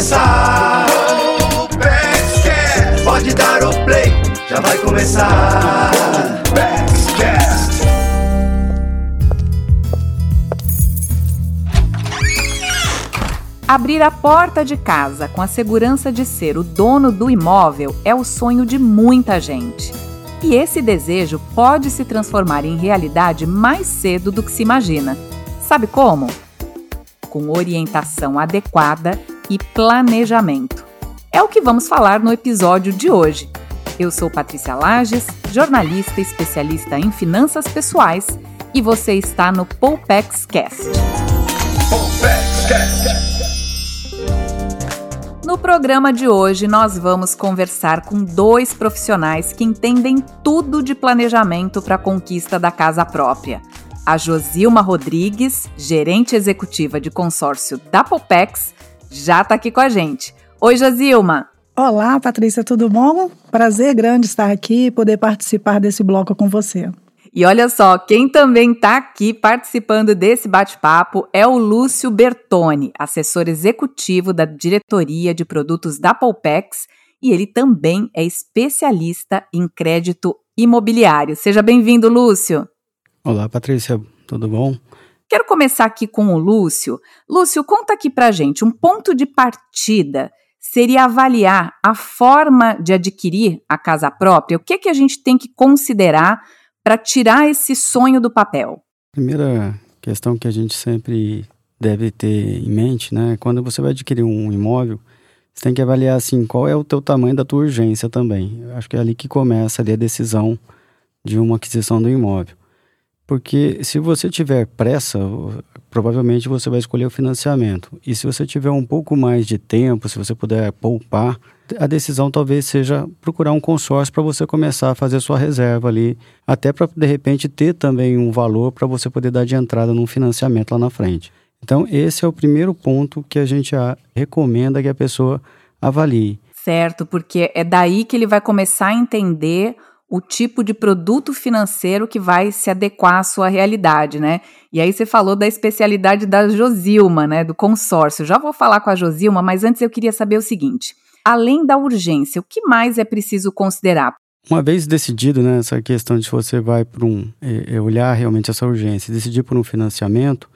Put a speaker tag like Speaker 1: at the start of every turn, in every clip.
Speaker 1: começar. Pode dar o play, já vai começar.
Speaker 2: Abrir a porta de casa com a segurança de ser o dono do imóvel é o sonho de muita gente. E esse desejo pode se transformar em realidade mais cedo do que se imagina. Sabe como? Com orientação adequada e planejamento. É o que vamos falar no episódio de hoje. Eu sou Patrícia Lages, jornalista especialista em finanças pessoais, e você está no Poupex Cast. Poupex Cast. No programa de hoje, nós vamos conversar com dois profissionais que entendem tudo de planejamento para a conquista da casa própria. A Josilma Rodrigues, gerente executiva de consórcio da Popex, já está aqui com a gente. Oi, Josilma!
Speaker 3: Olá, Patrícia, tudo bom? Prazer grande estar aqui e poder participar desse bloco com você.
Speaker 2: E olha só, quem também está aqui participando desse bate-papo é o Lúcio Bertoni, assessor executivo da diretoria de produtos da Polpex, e ele também é especialista em crédito imobiliário. Seja bem-vindo, Lúcio.
Speaker 4: Olá, Patrícia, tudo bom?
Speaker 2: Quero começar aqui com o Lúcio. Lúcio, conta aqui pra gente um ponto de partida seria avaliar a forma de adquirir a casa própria. O que, que a gente tem que considerar para tirar esse sonho do papel?
Speaker 4: Primeira questão que a gente sempre deve ter em mente, né? Quando você vai adquirir um imóvel, você tem que avaliar assim qual é o teu tamanho da tua urgência também. Acho que é ali que começa ali a decisão de uma aquisição do imóvel. Porque se você tiver pressa, provavelmente você vai escolher o financiamento. E se você tiver um pouco mais de tempo, se você puder poupar, a decisão talvez seja procurar um consórcio para você começar a fazer sua reserva ali, até para de repente ter também um valor para você poder dar de entrada num financiamento lá na frente. Então, esse é o primeiro ponto que a gente recomenda que a pessoa avalie.
Speaker 2: Certo, porque é daí que ele vai começar a entender o tipo de produto financeiro que vai se adequar à sua realidade, né? E aí você falou da especialidade da Josilma, né, do consórcio. Já vou falar com a Josilma, mas antes eu queria saber o seguinte: além da urgência, o que mais é preciso considerar?
Speaker 4: Uma vez decidido, né, essa questão de você vai para um é, é olhar realmente essa urgência, decidir por um financiamento,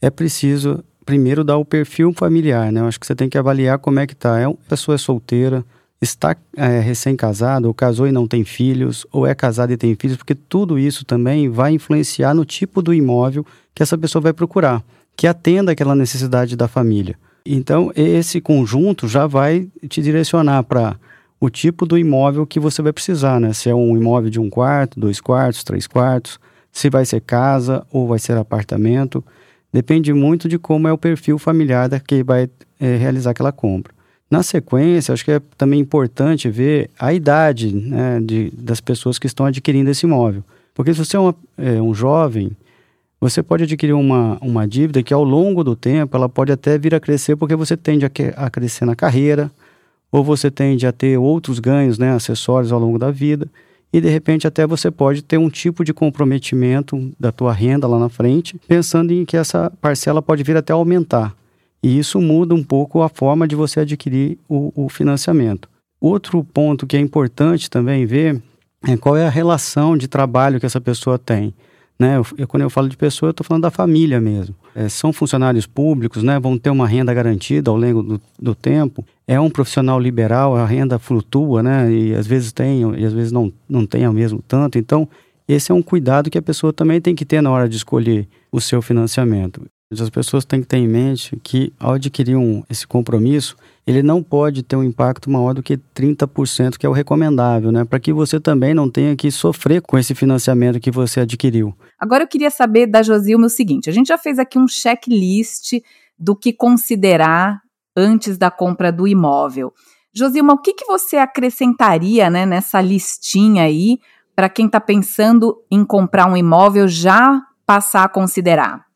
Speaker 4: é preciso primeiro dar o perfil familiar, né? Eu acho que você tem que avaliar como é que tá. É uma pessoa solteira, está é, recém-casado, ou casou e não tem filhos, ou é casado e tem filhos, porque tudo isso também vai influenciar no tipo do imóvel que essa pessoa vai procurar, que atenda aquela necessidade da família. Então, esse conjunto já vai te direcionar para o tipo do imóvel que você vai precisar, né? Se é um imóvel de um quarto, dois quartos, três quartos, se vai ser casa ou vai ser apartamento. Depende muito de como é o perfil familiar que vai é, realizar aquela compra. Na sequência, acho que é também importante ver a idade né, de, das pessoas que estão adquirindo esse imóvel. Porque se você é, uma, é, um jovem, você pode adquirir uma, uma dívida que ao longo do tempo ela pode até vir a crescer porque você tende a, que, a crescer na carreira, ou você tende a ter outros ganhos, né, acessórios ao longo da vida, e de repente até você pode ter um tipo de comprometimento da tua renda lá na frente, pensando em que essa parcela pode vir até aumentar. E isso muda um pouco a forma de você adquirir o, o financiamento. Outro ponto que é importante também ver é qual é a relação de trabalho que essa pessoa tem. Né? Eu, eu, quando eu falo de pessoa, eu estou falando da família mesmo. É, são funcionários públicos, né? vão ter uma renda garantida ao longo do, do, tempo. É um profissional liberal, a renda flutua, né? e às vezes tem, e às vezes não, não tem ao mesmo tanto. Então, esse é um cuidado que a pessoa também tem que ter na hora de escolher o seu financiamento. As pessoas têm que ter em mente que, ao adquirir um, esse compromisso, ele não pode ter um impacto maior do que 30%, que é o recomendável, né? Para que você também não tenha que sofrer com esse financiamento que você adquiriu.
Speaker 2: Agora eu queria saber da Josilma o seguinte: a gente já fez aqui um checklist do que considerar antes da compra do imóvel. Josilma, o que, que você acrescentaria né, nessa listinha aí para quem está pensando em comprar um imóvel já passar a considerar?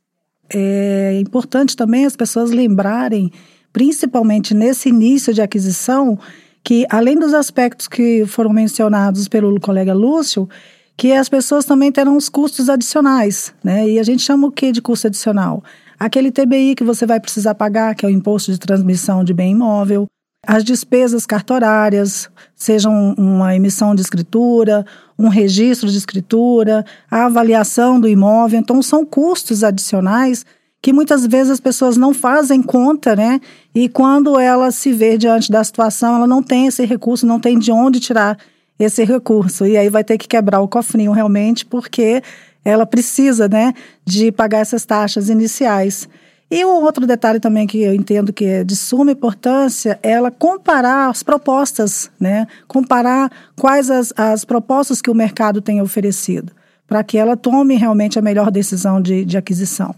Speaker 3: É importante também as pessoas lembrarem, principalmente nesse início de aquisição, que além dos aspectos que foram mencionados pelo colega Lúcio, que as pessoas também terão os custos adicionais, né? E a gente chama o que de custo adicional? aquele TBI que você vai precisar pagar, que é o imposto de transmissão de bem imóvel, as despesas cartorárias, sejam uma emissão de escritura, um registro de escritura, a avaliação do imóvel. Então, são custos adicionais que muitas vezes as pessoas não fazem conta, né? E quando ela se vê diante da situação, ela não tem esse recurso, não tem de onde tirar esse recurso. E aí vai ter que quebrar o cofrinho realmente, porque ela precisa, né, de pagar essas taxas iniciais. E um outro detalhe também que eu entendo que é de suma importância é ela comparar as propostas, né? Comparar quais as, as propostas que o mercado tem oferecido, para que ela tome realmente a melhor decisão de, de aquisição.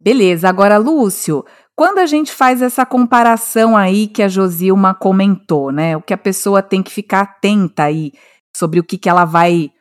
Speaker 2: Beleza, agora, Lúcio, quando a gente faz essa comparação aí que a Josilma comentou, né? O que a pessoa tem que ficar atenta aí sobre o que, que ela vai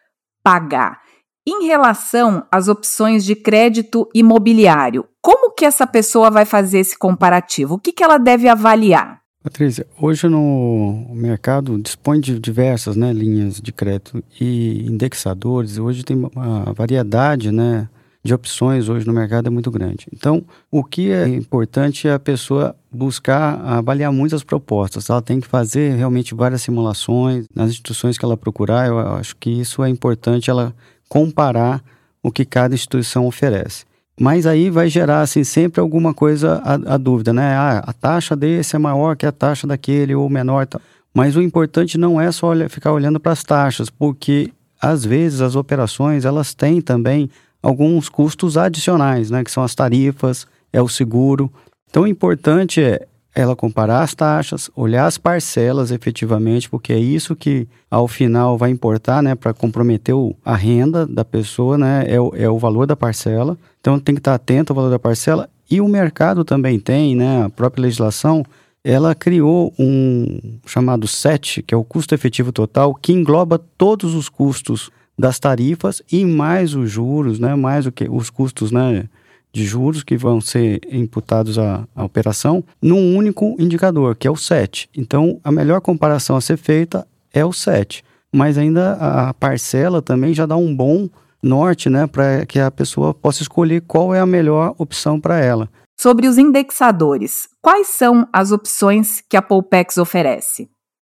Speaker 2: pagar. Em relação às opções de crédito imobiliário, como que essa pessoa vai fazer esse comparativo? O que, que ela deve avaliar?
Speaker 4: Patrícia, hoje no mercado dispõe de diversas né, linhas de crédito e indexadores. Hoje tem uma variedade né, de opções hoje no mercado é muito grande. Então, o que é importante é a pessoa buscar avaliar muitas propostas. Ela tem que fazer realmente várias simulações nas instituições que ela procurar. Eu acho que isso é importante ela comparar o que cada instituição oferece. Mas aí vai gerar assim sempre alguma coisa a, a dúvida, né? Ah, a taxa desse é maior que a taxa daquele ou menor. Tá. Mas o importante não é só olhar, ficar olhando para as taxas, porque às vezes as operações elas têm também alguns custos adicionais, né? Que são as tarifas, é o seguro. Então o importante é ela comparar as taxas, olhar as parcelas efetivamente, porque é isso que ao final vai importar, né, para comprometer o, a renda da pessoa, né, é o, é o valor da parcela. Então tem que estar atento ao valor da parcela e o mercado também tem, né, a própria legislação, ela criou um chamado SET, que é o custo efetivo total, que engloba todos os custos das tarifas e mais os juros, né, mais o que os custos, né, de juros que vão ser imputados à, à, operação num único indicador, que é o 7. Então, a melhor comparação a ser feita é o 7. Mas ainda a parcela também já dá um bom norte, né, para que a pessoa possa escolher qual é a melhor opção para ela.
Speaker 2: Sobre os indexadores, quais são as opções que a Poupex oferece?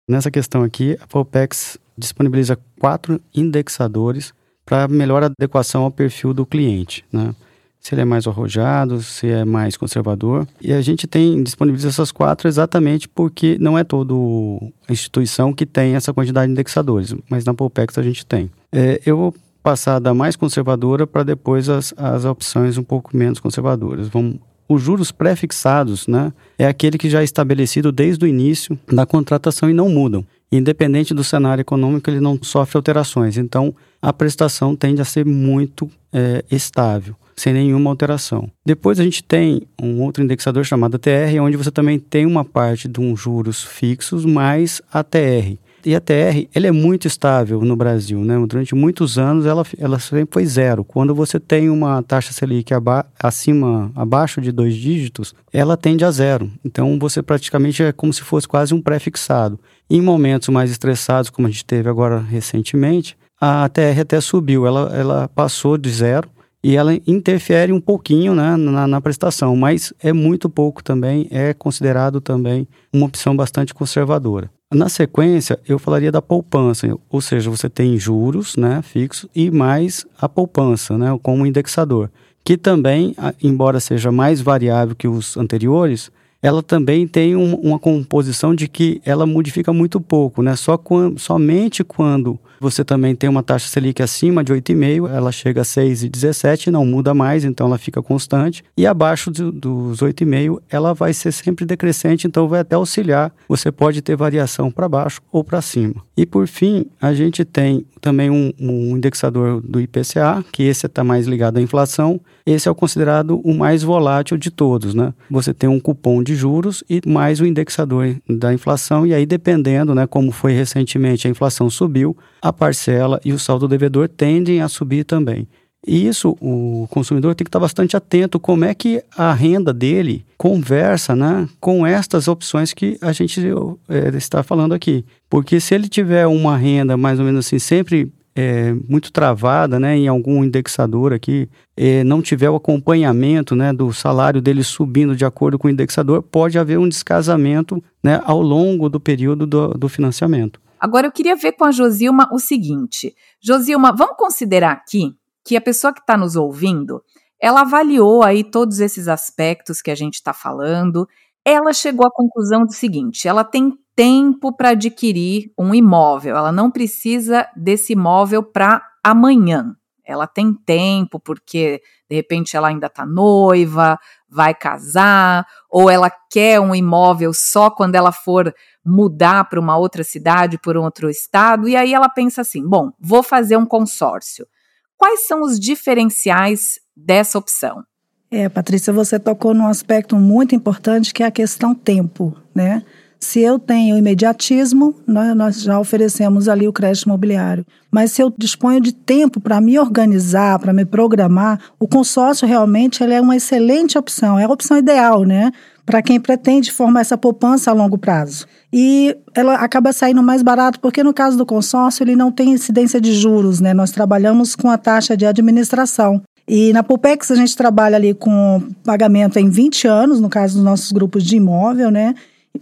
Speaker 4: Nessa questão aqui, a Poupex disponibiliza quatro indexadores para melhor adequação ao perfil do cliente, né? Se ele é mais arrojado, se é mais conservador. E a gente tem disponibiliza essas quatro exatamente porque não é toda instituição que tem essa quantidade de indexadores, mas na Polpex a gente tem. É, eu vou passar da mais conservadora para depois as, as opções um pouco menos conservadoras. Vamos os juros pré-fixados, né, é aquele que já é estabelecido desde o início da contratação e não mudam. Independente do cenário econômico, ele não sofre alterações. Então, a prestação tende a ser muito é, estável sem nenhuma alteração. Depois a gente tem um outro indexador chamado TR, onde você também tem uma parte de um juros fixos mais a TR. E a TR, ele é muito estável no Brasil, né? Durante muitos anos ela, ela sempre foi zero. Quando você tem uma taxa Selic aba acima, abaixo de dois dígitos, ela tende a zero. Então você praticamente é como se fosse quase um pré-fixado. Em momentos mais estressados, como a gente teve agora recentemente, a TR até subiu, ela, ela passou de zero e ela interfere um pouquinho né, na, na, prestação, mas é muito pouco também, é considerado também uma opção bastante conservadora. Na sequência, eu falaria da poupança, ou seja, você tem juros né, fixos e mais a poupança né, como indexador, que também, embora seja mais variável que os anteriores, ela também tem um, uma composição de que ela modifica muito pouco, né? Só somente quando você também tem uma taxa Selic acima de 8,5, ela chega a 6,17, não muda mais, então ela fica constante. E abaixo do, dos 8,5, ela vai ser sempre decrescente, então vai até auxiliar. Você pode ter variação para baixo ou para cima. E por fim, a gente tem também um, um indexador do IPCA, que esse está mais ligado à inflação. Esse é o considerado o mais volátil de todos, né? Você tem um cupom de juros e mais o indexador da inflação, e aí dependendo, né, como foi recentemente, a inflação subiu, a parcela e o saldo devedor tendem a subir também. E isso o consumidor tem que estar bastante atento como é que a renda dele conversa né, com estas opções que a gente é, está falando aqui. Porque se ele tiver uma renda mais ou menos assim, sempre é, muito travada, né, em algum indexador aqui, é, não tiver o acompanhamento, né, do salário dele subindo de acordo com o indexador, pode haver um descasamento, né, ao longo do período do, do financiamento.
Speaker 2: Agora eu queria ver com a Josilma o seguinte, Josilma, vamos considerar aqui que a pessoa que está nos ouvindo, ela avaliou aí todos esses aspectos que a gente está falando, ela chegou à conclusão do seguinte: ela tem tempo para adquirir um imóvel, ela não precisa desse imóvel para amanhã. Ela tem tempo porque de repente ela ainda está noiva, vai casar, ou ela quer um imóvel só quando ela for mudar para uma outra cidade, por um outro estado, e aí ela pensa assim: bom, vou fazer um consórcio. Quais são os diferenciais dessa opção?
Speaker 3: É, Patrícia, você tocou num aspecto muito importante que é a questão tempo, né? Se eu tenho imediatismo, nós, nós já oferecemos ali o crédito imobiliário. Mas se eu disponho de tempo para me organizar, para me programar, o consórcio realmente ele é uma excelente opção, é a opção ideal, né? Para quem pretende formar essa poupança a longo prazo. E ela acaba saindo mais barato, porque no caso do consórcio ele não tem incidência de juros, né? Nós trabalhamos com a taxa de administração. E na Pupex a gente trabalha ali com pagamento em 20 anos, no caso dos nossos grupos de imóvel, né?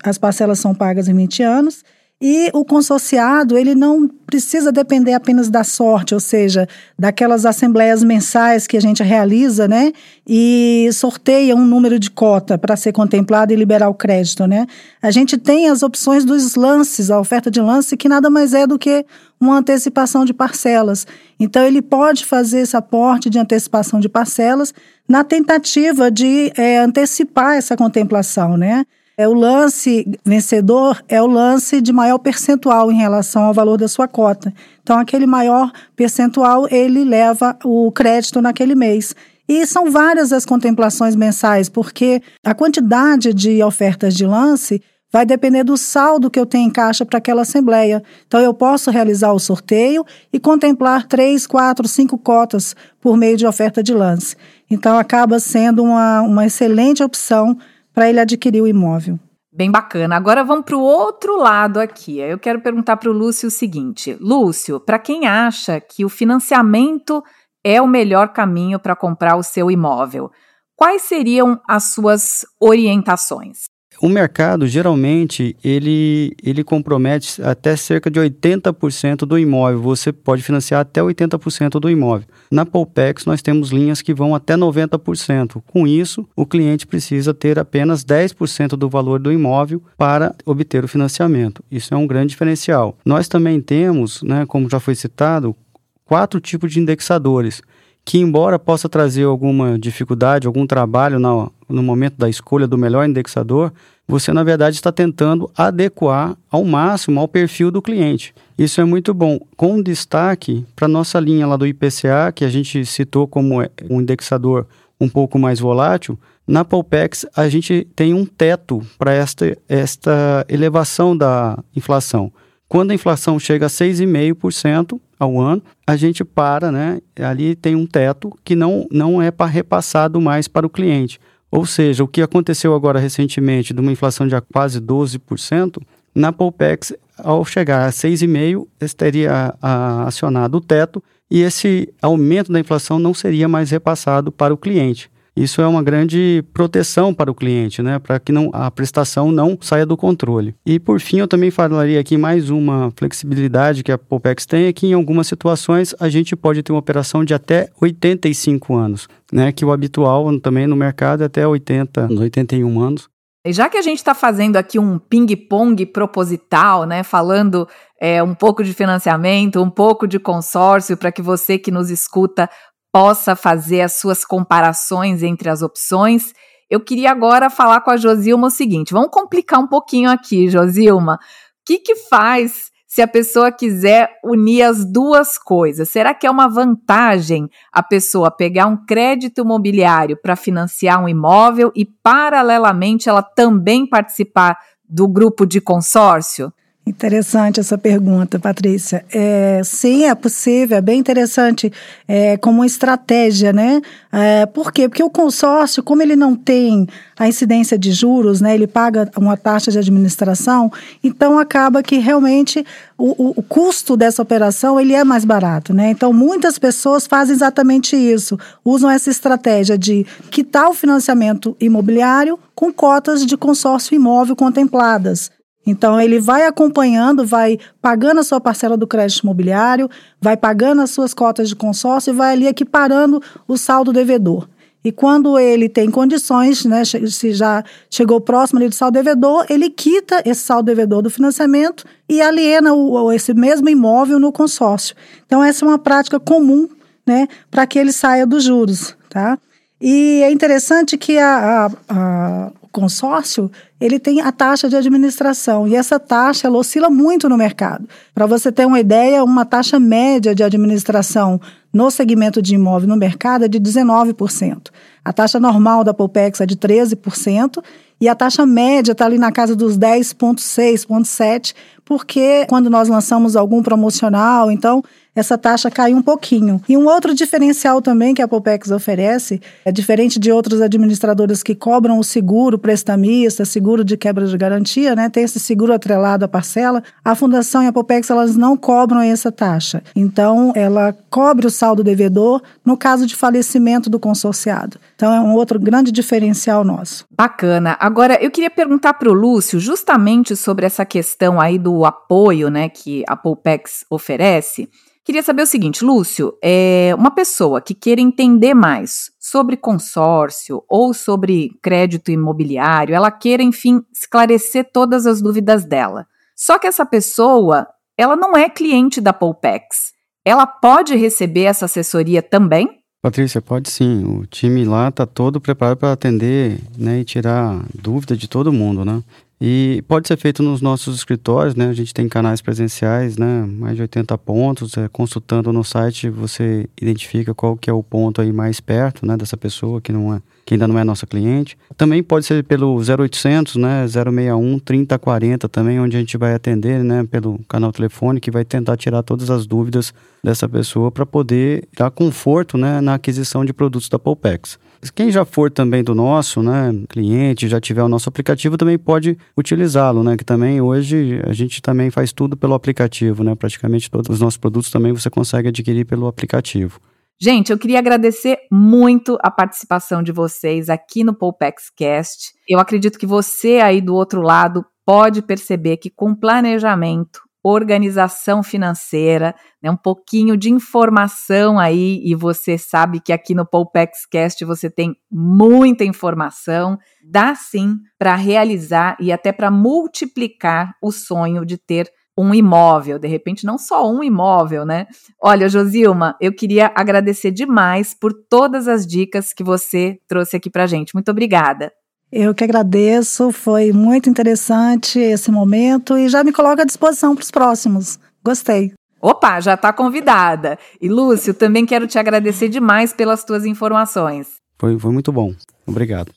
Speaker 3: As parcelas são pagas em 20 anos. E o consorciado, ele não precisa depender apenas da sorte, ou seja, daquelas assembleias mensais que a gente realiza, né? E sorteia um número de cota para ser contemplado e liberar o crédito, né? A gente tem as opções dos lances, a oferta de lance, que nada mais é do que uma antecipação de parcelas. Então, ele pode fazer esse aporte de antecipação de parcelas na tentativa de é, antecipar essa contemplação, né? É o lance vencedor é o lance de maior percentual em relação ao valor da sua cota. Então, aquele maior percentual ele leva o crédito naquele mês. E são várias as contemplações mensais, porque a quantidade de ofertas de lance vai depender do saldo que eu tenho em caixa para aquela assembleia. Então, eu posso realizar o sorteio e contemplar três, quatro, cinco cotas por meio de oferta de lance. Então, acaba sendo uma, uma excelente opção para ele adquirir o imóvel.
Speaker 2: Bem bacana. Agora vamos para o outro lado aqui. Eu quero perguntar para o Lúcio o seguinte: Lúcio, para quem acha que o financiamento é o melhor caminho para comprar o seu imóvel, quais seriam as suas orientações?
Speaker 4: O mercado, geralmente, ele, ele compromete até cerca de 80% do imóvel. Você pode financiar até 80% do imóvel. Na Poupex, nós temos linhas que vão até 90%. Com isso, o cliente precisa ter apenas 10% do valor do imóvel para obter o financiamento. Isso é um grande diferencial. Nós também temos, né, como já foi citado, quatro tipos de indexadores que embora possa trazer alguma dificuldade, algum trabalho no, no momento da escolha do melhor indexador, você na verdade está tentando adequar ao máximo ao perfil do cliente. Isso é muito bom, com destaque para nossa linha lá do IPCA, que a gente citou como é, um indexador um pouco mais volátil, na Polpex a gente tem um teto para esta, esta elevação da inflação. Quando a inflação chega a 6,5% ao ano, a gente para, né? Ali tem um teto que não, não é para repassado mais para o cliente. Ou seja, o que aconteceu agora recentemente de uma inflação de quase 12%, na Polpex, ao chegar a 6,5%, teria a, acionado o teto e esse aumento da inflação não seria mais repassado para o cliente. Isso é uma grande proteção para o cliente, né? Para que não, a prestação não saia do controle. E por fim, eu também falaria aqui mais uma flexibilidade que a Popex tem, é que em algumas situações a gente pode ter uma operação de até 85 anos, né? Que o habitual também no mercado é até 80, 81 anos.
Speaker 2: E já que a gente está fazendo aqui um ping-pong proposital, né, falando é, um pouco de financiamento, um pouco de consórcio, para que você que nos escuta possa fazer as suas comparações entre as opções. Eu queria agora falar com a Josilma o seguinte: vamos complicar um pouquinho aqui, Josilma. O que, que faz se a pessoa quiser unir as duas coisas? Será que é uma vantagem a pessoa pegar um crédito imobiliário para financiar um imóvel e, paralelamente, ela também participar do grupo de consórcio?
Speaker 3: Interessante essa pergunta, Patrícia. É, sim, é possível, é bem interessante é, como estratégia, né? É, por quê? Porque o consórcio, como ele não tem a incidência de juros, né? Ele paga uma taxa de administração, então acaba que realmente o, o, o custo dessa operação ele é mais barato, né? Então muitas pessoas fazem exatamente isso, usam essa estratégia de quitar o financiamento imobiliário com cotas de consórcio imóvel contempladas. Então, ele vai acompanhando, vai pagando a sua parcela do crédito imobiliário, vai pagando as suas cotas de consórcio e vai ali equiparando o saldo devedor. E quando ele tem condições, né, se já chegou próximo ali do saldo devedor, ele quita esse saldo devedor do financiamento e aliena o, esse mesmo imóvel no consórcio. Então, essa é uma prática comum né, para que ele saia dos juros. Tá? E é interessante que a, a, a consórcio, ele tem a taxa de administração e essa taxa ela oscila muito no mercado. Para você ter uma ideia, uma taxa média de administração no segmento de imóvel no mercado é de 19%. A taxa normal da Poupex é de 13% e a taxa média está ali na casa dos 10,6, 0,7, porque quando nós lançamos algum promocional, então essa taxa cai um pouquinho. E um outro diferencial também que a Popex oferece, é diferente de outros administradores que cobram o seguro prestamista, seguro de quebra de garantia, né? Tem esse seguro atrelado à parcela. A Fundação e a Popex, elas não cobram essa taxa. Então, ela cobre o saldo devedor no caso de falecimento do consorciado. Então, é um outro grande diferencial nosso.
Speaker 2: Bacana. Agora, eu queria perguntar para o Lúcio justamente sobre essa questão aí do apoio, né, que a Popex oferece. Queria saber o seguinte, Lúcio, é uma pessoa que queira entender mais sobre consórcio ou sobre crédito imobiliário, ela queira, enfim, esclarecer todas as dúvidas dela. Só que essa pessoa, ela não é cliente da Poupex. Ela pode receber essa assessoria também?
Speaker 4: Patrícia, pode sim. O time lá está todo preparado para atender né, e tirar dúvida de todo mundo, né? E pode ser feito nos nossos escritórios, né? A gente tem canais presenciais, né? Mais de 80 pontos. É, consultando no site, você identifica qual que é o ponto aí mais perto, né? Dessa pessoa que não é, que ainda não é nossa cliente. Também pode ser pelo 0800, né? 061 3040 também, onde a gente vai atender, né? Pelo canal telefônico e vai tentar tirar todas as dúvidas dessa pessoa para poder dar conforto, né? Na aquisição de produtos da Polpex. Quem já for também do nosso, né, cliente, já tiver o nosso aplicativo, também pode utilizá-lo, né? Que também hoje a gente também faz tudo pelo aplicativo, né? Praticamente todos os nossos produtos também você consegue adquirir pelo aplicativo.
Speaker 2: Gente, eu queria agradecer muito a participação de vocês aqui no Poupex Cast. Eu acredito que você aí do outro lado pode perceber que com planejamento, organização financeira, né, um pouquinho de informação aí, e você sabe que aqui no Poupex Cast você tem muita informação, dá sim para realizar e até para multiplicar o sonho de ter um imóvel, de repente não só um imóvel, né? Olha, Josilma, eu queria agradecer demais por todas as dicas que você trouxe aqui para gente. Muito obrigada.
Speaker 3: Eu que agradeço, foi muito interessante esse momento e já me coloco à disposição para os próximos. Gostei.
Speaker 2: Opa, já está convidada. E Lúcio, também quero te agradecer demais pelas tuas informações.
Speaker 4: Foi, foi muito bom. Obrigado.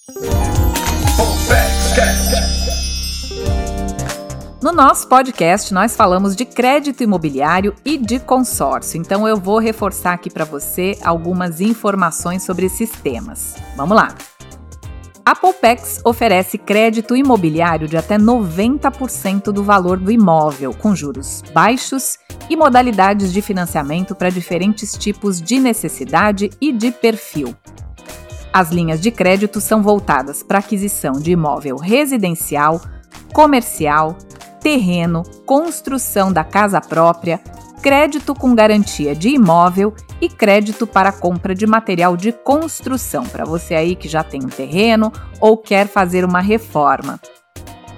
Speaker 2: No nosso podcast, nós falamos de crédito imobiliário e de consórcio. Então, eu vou reforçar aqui para você algumas informações sobre esses temas. Vamos lá! A Poupex oferece crédito imobiliário de até 90% do valor do imóvel, com juros baixos e modalidades de financiamento para diferentes tipos de necessidade e de perfil. As linhas de crédito são voltadas para aquisição de imóvel residencial, comercial, terreno, construção da casa própria, crédito com garantia de imóvel e crédito para compra de material de construção, para você aí que já tem um terreno ou quer fazer uma reforma.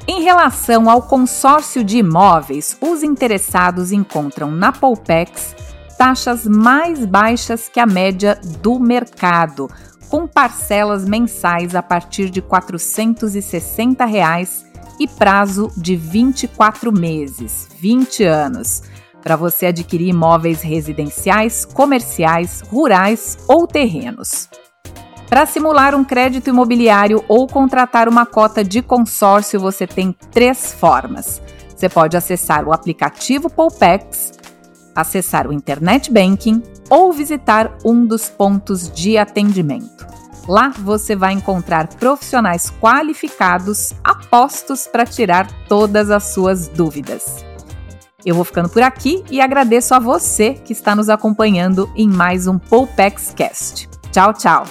Speaker 2: Em relação ao consórcio de imóveis, os interessados encontram na Poupex taxas mais baixas que a média do mercado, com parcelas mensais a partir de 460 reais e prazo de 24 meses, 20 anos para você adquirir imóveis residenciais, comerciais, rurais ou terrenos. Para simular um crédito imobiliário ou contratar uma cota de consórcio, você tem três formas. Você pode acessar o aplicativo Poupex, acessar o Internet Banking ou visitar um dos pontos de atendimento. Lá você vai encontrar profissionais qualificados apostos para tirar todas as suas dúvidas. Eu vou ficando por aqui e agradeço a você que está nos acompanhando em mais um Poupex Cast. Tchau, tchau!